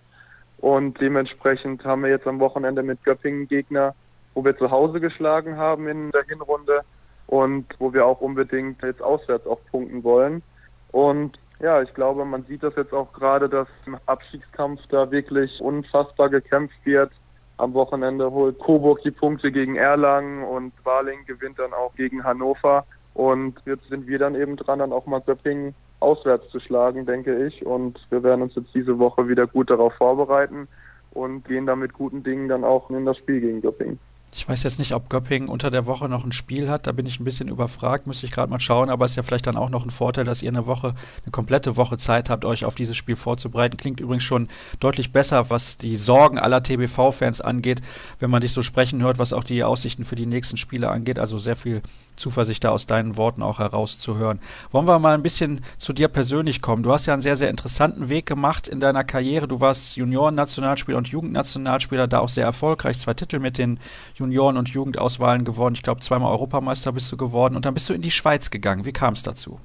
Und dementsprechend haben wir jetzt am Wochenende mit Göppingen Gegner, wo wir zu Hause geschlagen haben in der Hinrunde und wo wir auch unbedingt jetzt auswärts auch punkten wollen. Und ja, ich glaube, man sieht das jetzt auch gerade, dass im Abstiegskampf da wirklich unfassbar gekämpft wird. Am Wochenende holt Coburg die Punkte gegen Erlangen und Waling gewinnt dann auch gegen Hannover. Und jetzt sind wir dann eben dran, dann auch mal Göppingen auswärts zu schlagen, denke ich. Und wir werden uns jetzt diese Woche wieder gut darauf vorbereiten und gehen dann mit guten Dingen dann auch in das Spiel gegen Göppingen. Ich weiß jetzt nicht, ob Göppingen unter der Woche noch ein Spiel hat. Da bin ich ein bisschen überfragt, müsste ich gerade mal schauen. Aber es ist ja vielleicht dann auch noch ein Vorteil, dass ihr eine Woche, eine komplette Woche Zeit habt, euch auf dieses Spiel vorzubereiten. Klingt übrigens schon deutlich besser, was die Sorgen aller TBV-Fans angeht, wenn man dich so sprechen hört, was auch die Aussichten für die nächsten Spiele angeht. Also sehr viel Zuversicht da aus deinen Worten auch herauszuhören. Wollen wir mal ein bisschen zu dir persönlich kommen? Du hast ja einen sehr, sehr interessanten Weg gemacht in deiner Karriere. Du warst Junioren-Nationalspieler und Jugendnationalspieler, da auch sehr erfolgreich. Zwei Titel mit den Junioren- und Jugendauswahlen gewonnen. Ich glaube, zweimal Europameister bist du geworden. Und dann bist du in die Schweiz gegangen. Wie kam es dazu?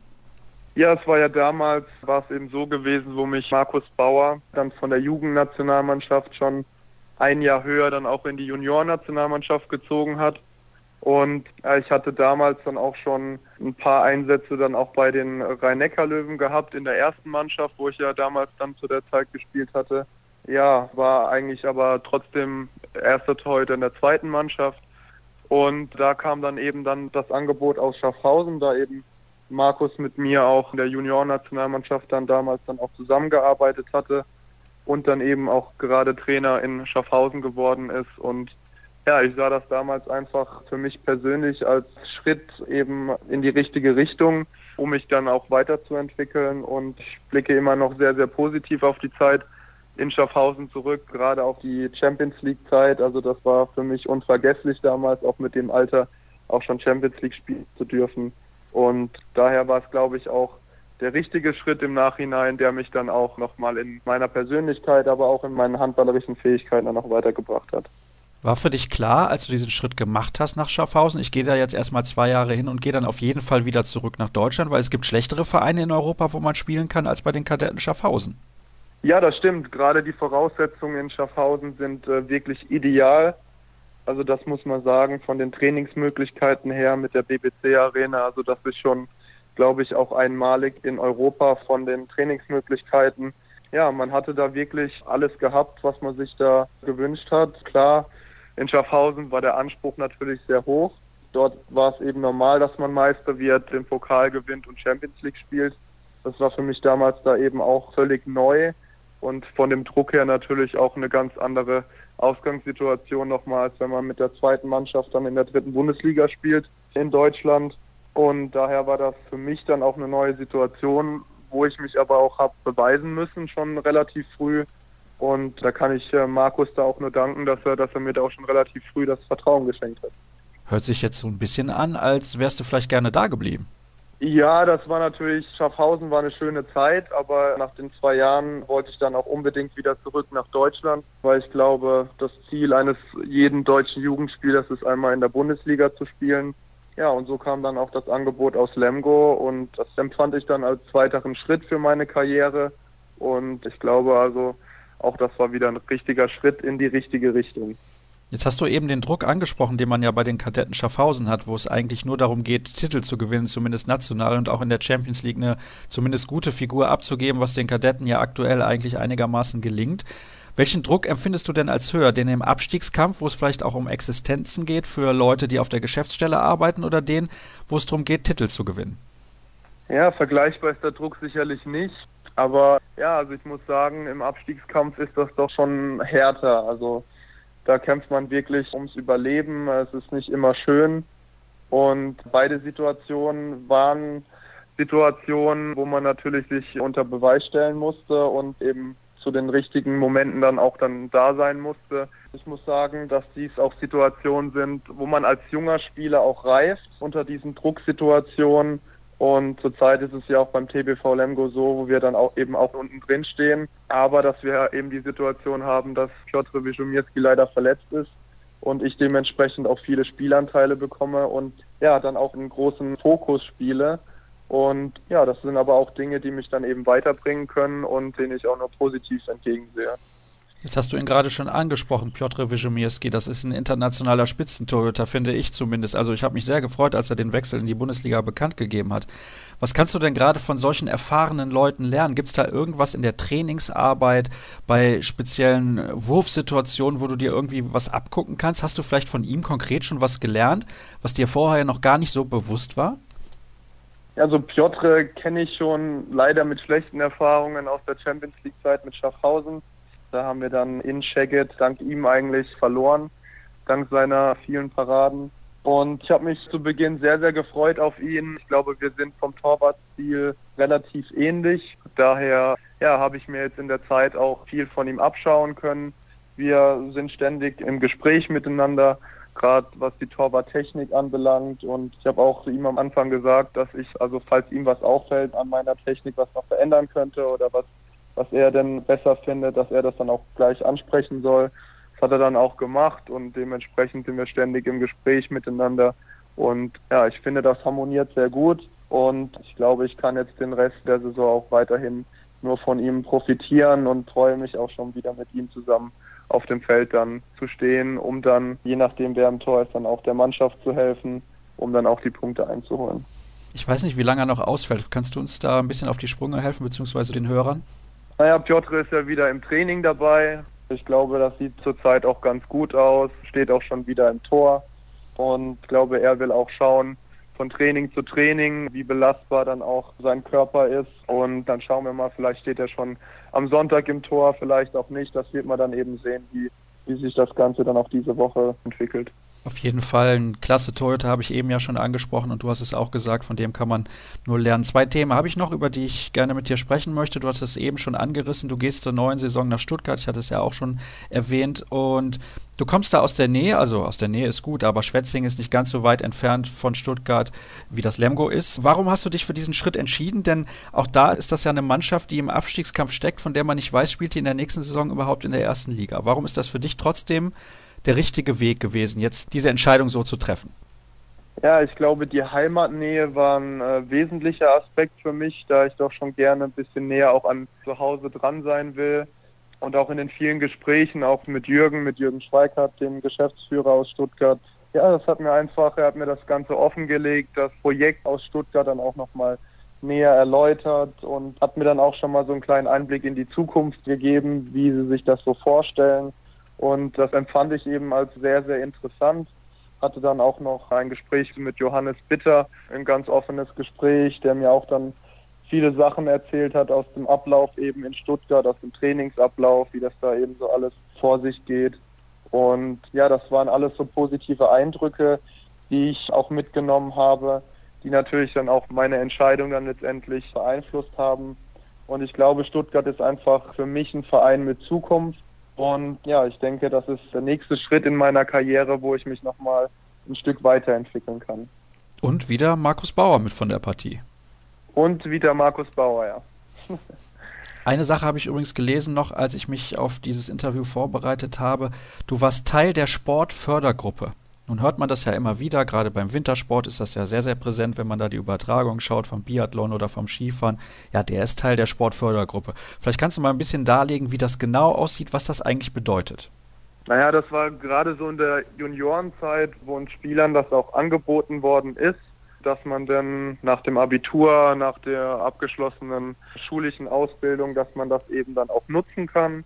Ja, es war ja damals, war es eben so gewesen, wo mich Markus Bauer dann von der Jugendnationalmannschaft schon ein Jahr höher dann auch in die Juniorennationalmannschaft gezogen hat. Und äh, ich hatte damals dann auch schon ein paar Einsätze dann auch bei den Rhein-Neckar-Löwen gehabt in der ersten Mannschaft, wo ich ja damals dann zu der Zeit gespielt hatte. Ja, war eigentlich aber trotzdem erster Torhüter in der zweiten Mannschaft. Und da kam dann eben dann das Angebot aus Schaffhausen, da eben Markus mit mir auch in der Juniorennationalmannschaft dann damals dann auch zusammengearbeitet hatte und dann eben auch gerade Trainer in Schaffhausen geworden ist und ja, ich sah das damals einfach für mich persönlich als Schritt eben in die richtige Richtung, um mich dann auch weiterzuentwickeln und ich blicke immer noch sehr, sehr positiv auf die Zeit in Schaffhausen zurück, gerade auf die Champions League Zeit. Also das war für mich unvergesslich damals, auch mit dem Alter auch schon Champions League spielen zu dürfen. Und daher war es, glaube ich, auch der richtige Schritt im Nachhinein, der mich dann auch nochmal in meiner Persönlichkeit, aber auch in meinen handballerischen Fähigkeiten dann auch weitergebracht hat. War für dich klar, als du diesen Schritt gemacht hast nach Schaffhausen, ich gehe da jetzt erstmal zwei Jahre hin und gehe dann auf jeden Fall wieder zurück nach Deutschland, weil es gibt schlechtere Vereine in Europa, wo man spielen kann, als bei den Kadetten Schaffhausen. Ja, das stimmt. Gerade die Voraussetzungen in Schaffhausen sind äh, wirklich ideal. Also das muss man sagen, von den Trainingsmöglichkeiten her mit der BBC Arena. Also das ist schon, glaube ich, auch einmalig in Europa von den Trainingsmöglichkeiten. Ja, man hatte da wirklich alles gehabt, was man sich da gewünscht hat. Klar, in Schaffhausen war der Anspruch natürlich sehr hoch. Dort war es eben normal, dass man Meister wird, den Pokal gewinnt und Champions League spielt. Das war für mich damals da eben auch völlig neu und von dem Druck her natürlich auch eine ganz andere Ausgangssituation nochmal, als wenn man mit der zweiten Mannschaft dann in der dritten Bundesliga spielt in Deutschland. Und daher war das für mich dann auch eine neue Situation, wo ich mich aber auch habe beweisen müssen, schon relativ früh. Und da kann ich äh, Markus da auch nur danken, dass er, dass er mir da auch schon relativ früh das Vertrauen geschenkt hat. Hört sich jetzt so ein bisschen an, als wärst du vielleicht gerne da geblieben. Ja, das war natürlich, Schaffhausen war eine schöne Zeit, aber nach den zwei Jahren wollte ich dann auch unbedingt wieder zurück nach Deutschland, weil ich glaube, das Ziel eines jeden deutschen Jugendspielers ist einmal in der Bundesliga zu spielen. Ja, und so kam dann auch das Angebot aus Lemgo und das empfand ich dann als weiteren Schritt für meine Karriere. Und ich glaube also, auch das war wieder ein richtiger Schritt in die richtige Richtung. Jetzt hast du eben den Druck angesprochen, den man ja bei den Kadetten Schaffhausen hat, wo es eigentlich nur darum geht, Titel zu gewinnen, zumindest national und auch in der Champions League eine zumindest gute Figur abzugeben, was den Kadetten ja aktuell eigentlich einigermaßen gelingt. Welchen Druck empfindest du denn als höher? Den im Abstiegskampf, wo es vielleicht auch um Existenzen geht für Leute, die auf der Geschäftsstelle arbeiten, oder den, wo es darum geht, Titel zu gewinnen? Ja, vergleichbar ist der Druck sicherlich nicht. Aber ja, also ich muss sagen, im Abstiegskampf ist das doch schon härter. Also da kämpft man wirklich ums Überleben. Es ist nicht immer schön. Und beide Situationen waren Situationen, wo man natürlich sich unter Beweis stellen musste und eben zu den richtigen Momenten dann auch dann da sein musste. Ich muss sagen, dass dies auch Situationen sind, wo man als junger Spieler auch reift unter diesen Drucksituationen und zurzeit ist es ja auch beim TBV Lemgo so, wo wir dann auch eben auch unten drin stehen. Aber dass wir eben die Situation haben, dass Piotr Wiszomirski leider verletzt ist und ich dementsprechend auch viele Spielanteile bekomme und ja, dann auch einen großen Fokus spiele. Und ja, das sind aber auch Dinge, die mich dann eben weiterbringen können und denen ich auch nur positiv entgegensehe. Jetzt hast du ihn gerade schon angesprochen, Piotr Wyzomierski. Das ist ein internationaler Spitzentorhüter, finde ich zumindest. Also ich habe mich sehr gefreut, als er den Wechsel in die Bundesliga bekannt gegeben hat. Was kannst du denn gerade von solchen erfahrenen Leuten lernen? Gibt es da irgendwas in der Trainingsarbeit, bei speziellen Wurfsituationen, wo du dir irgendwie was abgucken kannst? Hast du vielleicht von ihm konkret schon was gelernt, was dir vorher noch gar nicht so bewusst war? Also Piotr kenne ich schon leider mit schlechten Erfahrungen aus der Champions League Zeit mit Schaffhausen. Da haben wir dann in Shagget dank ihm eigentlich verloren, dank seiner vielen Paraden. Und ich habe mich zu Beginn sehr, sehr gefreut auf ihn. Ich glaube, wir sind vom Torwartstil relativ ähnlich. Daher ja, habe ich mir jetzt in der Zeit auch viel von ihm abschauen können. Wir sind ständig im Gespräch miteinander, gerade was die Torwarttechnik anbelangt. Und ich habe auch zu ihm am Anfang gesagt, dass ich, also falls ihm was auffällt an meiner Technik, was noch verändern könnte oder was was er denn besser findet, dass er das dann auch gleich ansprechen soll. Das hat er dann auch gemacht und dementsprechend sind wir ständig im Gespräch miteinander. Und ja, ich finde, das harmoniert sehr gut und ich glaube, ich kann jetzt den Rest der Saison auch weiterhin nur von ihm profitieren und freue mich auch schon wieder mit ihm zusammen auf dem Feld dann zu stehen, um dann, je nachdem wer im Tor ist, dann auch der Mannschaft zu helfen, um dann auch die Punkte einzuholen. Ich weiß nicht, wie lange er noch ausfällt. Kannst du uns da ein bisschen auf die Sprünge helfen, beziehungsweise den Hörern? Naja, Piotr ist ja wieder im Training dabei. Ich glaube, das sieht zurzeit auch ganz gut aus, steht auch schon wieder im Tor. Und ich glaube, er will auch schauen, von Training zu Training, wie belastbar dann auch sein Körper ist. Und dann schauen wir mal, vielleicht steht er schon am Sonntag im Tor, vielleicht auch nicht. Das wird man dann eben sehen, wie, wie sich das Ganze dann auch diese Woche entwickelt. Auf jeden Fall ein klasse Torhüter, habe ich eben ja schon angesprochen und du hast es auch gesagt, von dem kann man nur lernen. Zwei Themen habe ich noch, über die ich gerne mit dir sprechen möchte. Du hast es eben schon angerissen, du gehst zur neuen Saison nach Stuttgart, ich hatte es ja auch schon erwähnt und du kommst da aus der Nähe, also aus der Nähe ist gut, aber Schwetzing ist nicht ganz so weit entfernt von Stuttgart, wie das Lemgo ist. Warum hast du dich für diesen Schritt entschieden? Denn auch da ist das ja eine Mannschaft, die im Abstiegskampf steckt, von der man nicht weiß, spielt die in der nächsten Saison überhaupt in der ersten Liga. Warum ist das für dich trotzdem der richtige Weg gewesen, jetzt diese Entscheidung so zu treffen? Ja, ich glaube, die Heimatnähe war ein äh, wesentlicher Aspekt für mich, da ich doch schon gerne ein bisschen näher auch an zu Hause dran sein will. und auch in den vielen Gesprächen, auch mit Jürgen, mit Jürgen Schweikart, dem Geschäftsführer aus Stuttgart, ja, das hat mir einfach, er hat mir das Ganze offengelegt, das Projekt aus Stuttgart dann auch nochmal näher erläutert und hat mir dann auch schon mal so einen kleinen Einblick in die Zukunft gegeben, wie sie sich das so vorstellen. Und das empfand ich eben als sehr, sehr interessant. Hatte dann auch noch ein Gespräch mit Johannes Bitter, ein ganz offenes Gespräch, der mir auch dann viele Sachen erzählt hat aus dem Ablauf eben in Stuttgart, aus dem Trainingsablauf, wie das da eben so alles vor sich geht. Und ja, das waren alles so positive Eindrücke, die ich auch mitgenommen habe, die natürlich dann auch meine Entscheidung dann letztendlich beeinflusst haben. Und ich glaube, Stuttgart ist einfach für mich ein Verein mit Zukunft. Und ja, ich denke, das ist der nächste Schritt in meiner Karriere, wo ich mich nochmal ein Stück weiterentwickeln kann. Und wieder Markus Bauer mit von der Partie. Und wieder Markus Bauer, ja. Eine Sache habe ich übrigens gelesen noch, als ich mich auf dieses Interview vorbereitet habe. Du warst Teil der Sportfördergruppe. Nun hört man das ja immer wieder, gerade beim Wintersport ist das ja sehr, sehr präsent, wenn man da die Übertragung schaut vom Biathlon oder vom Skifahren. Ja, der ist Teil der Sportfördergruppe. Vielleicht kannst du mal ein bisschen darlegen, wie das genau aussieht, was das eigentlich bedeutet. Naja, das war gerade so in der Juniorenzeit, wo uns Spielern das auch angeboten worden ist dass man dann nach dem Abitur, nach der abgeschlossenen schulischen Ausbildung, dass man das eben dann auch nutzen kann.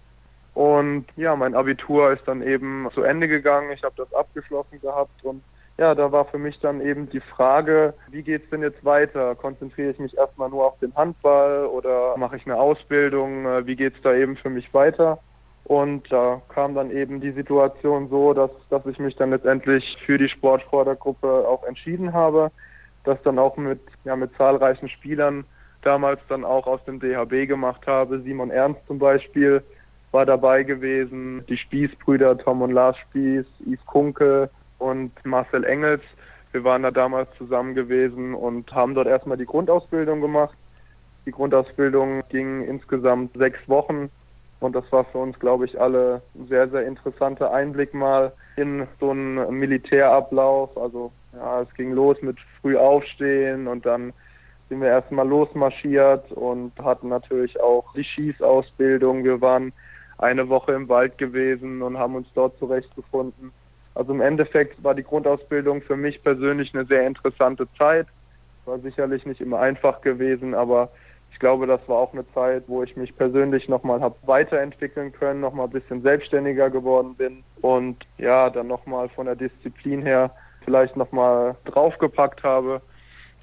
Und ja, mein Abitur ist dann eben zu Ende gegangen. Ich habe das abgeschlossen gehabt und ja, da war für mich dann eben die Frage, wie geht's denn jetzt weiter? Konzentriere ich mich erstmal nur auf den Handball oder mache ich eine Ausbildung? Wie geht's da eben für mich weiter? Und da kam dann eben die Situation so, dass, dass ich mich dann letztendlich für die Sportfördergruppe auch entschieden habe das dann auch mit, ja, mit zahlreichen Spielern damals dann auch aus dem DHB gemacht habe. Simon Ernst zum Beispiel war dabei gewesen, die Spießbrüder Tom und Lars Spieß, Yves Kunke und Marcel Engels. Wir waren da damals zusammen gewesen und haben dort erstmal die Grundausbildung gemacht. Die Grundausbildung ging insgesamt sechs Wochen und das war für uns, glaube ich, alle ein sehr, sehr interessanter Einblick mal in so einen Militärablauf. Also ja, es ging los mit früh aufstehen und dann sind wir erstmal losmarschiert und hatten natürlich auch die Schießausbildung. Wir waren eine Woche im Wald gewesen und haben uns dort zurechtgefunden. Also im Endeffekt war die Grundausbildung für mich persönlich eine sehr interessante Zeit. War sicherlich nicht immer einfach gewesen, aber ich glaube, das war auch eine Zeit, wo ich mich persönlich nochmal habe weiterentwickeln können, nochmal ein bisschen selbstständiger geworden bin und ja, dann nochmal von der Disziplin her vielleicht nochmal draufgepackt habe.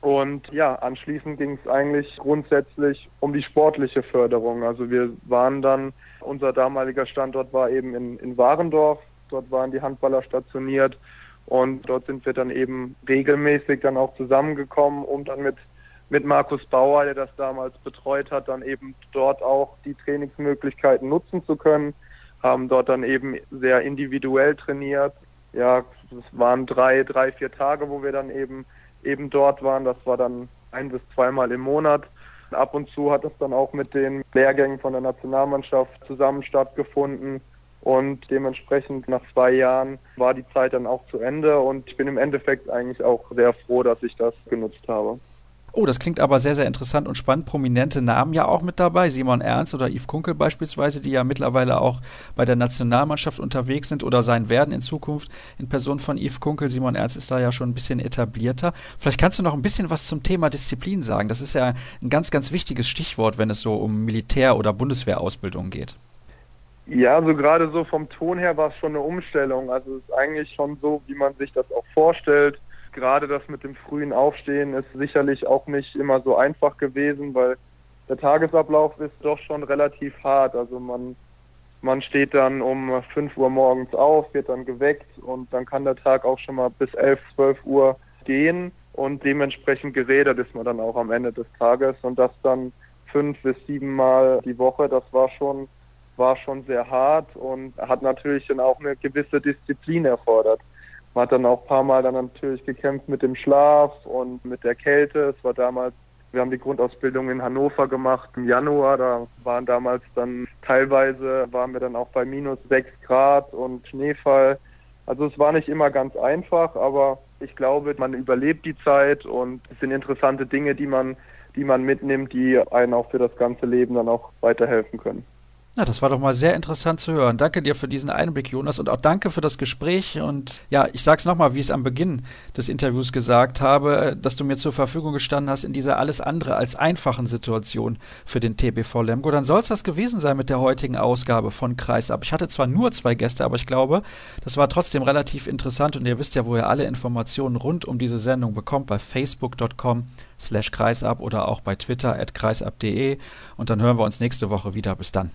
Und ja, anschließend ging es eigentlich grundsätzlich um die sportliche Förderung. Also wir waren dann, unser damaliger Standort war eben in, in Warendorf, dort waren die Handballer stationiert und dort sind wir dann eben regelmäßig dann auch zusammengekommen, um dann mit, mit Markus Bauer, der das damals betreut hat, dann eben dort auch die Trainingsmöglichkeiten nutzen zu können, haben dort dann eben sehr individuell trainiert, ja, es waren drei, drei, vier Tage, wo wir dann eben eben dort waren. Das war dann ein bis zweimal im Monat. Ab und zu hat es dann auch mit den Lehrgängen von der Nationalmannschaft zusammen stattgefunden. Und dementsprechend nach zwei Jahren war die Zeit dann auch zu Ende. Und ich bin im Endeffekt eigentlich auch sehr froh, dass ich das genutzt habe. Oh, das klingt aber sehr, sehr interessant und spannend. Prominente Namen ja auch mit dabei. Simon Ernst oder Yves Kunkel beispielsweise, die ja mittlerweile auch bei der Nationalmannschaft unterwegs sind oder sein werden in Zukunft. In Person von Yves Kunkel, Simon Ernst ist da ja schon ein bisschen etablierter. Vielleicht kannst du noch ein bisschen was zum Thema Disziplin sagen. Das ist ja ein ganz, ganz wichtiges Stichwort, wenn es so um Militär- oder Bundeswehrausbildung geht. Ja, also gerade so vom Ton her war es schon eine Umstellung. Also es ist eigentlich schon so, wie man sich das auch vorstellt gerade das mit dem frühen Aufstehen ist sicherlich auch nicht immer so einfach gewesen, weil der Tagesablauf ist doch schon relativ hart. Also man, man steht dann um 5 Uhr morgens auf, wird dann geweckt und dann kann der Tag auch schon mal bis 11, 12 Uhr gehen und dementsprechend geredet ist man dann auch am Ende des Tages und das dann fünf bis sieben Mal die Woche, das war schon, war schon sehr hart und hat natürlich dann auch eine gewisse Disziplin erfordert. Man hat dann auch ein paar Mal dann natürlich gekämpft mit dem Schlaf und mit der Kälte. Es war damals, wir haben die Grundausbildung in Hannover gemacht im Januar. Da waren damals dann teilweise, waren wir dann auch bei minus sechs Grad und Schneefall. Also es war nicht immer ganz einfach, aber ich glaube, man überlebt die Zeit und es sind interessante Dinge, die man, die man mitnimmt, die einen auch für das ganze Leben dann auch weiterhelfen können. Na, das war doch mal sehr interessant zu hören. Danke dir für diesen Einblick, Jonas, und auch danke für das Gespräch. Und ja, ich sag's nochmal, wie ich es am Beginn des Interviews gesagt habe, dass du mir zur Verfügung gestanden hast in dieser alles andere als einfachen Situation für den TBV Lemgo. Dann soll es das gewesen sein mit der heutigen Ausgabe von Kreisab. Ich hatte zwar nur zwei Gäste, aber ich glaube, das war trotzdem relativ interessant und ihr wisst ja, wo ihr alle Informationen rund um diese Sendung bekommt, bei facebook.com slash kreisab oder auch bei twitter at kreisab.de und dann hören wir uns nächste Woche wieder. Bis dann.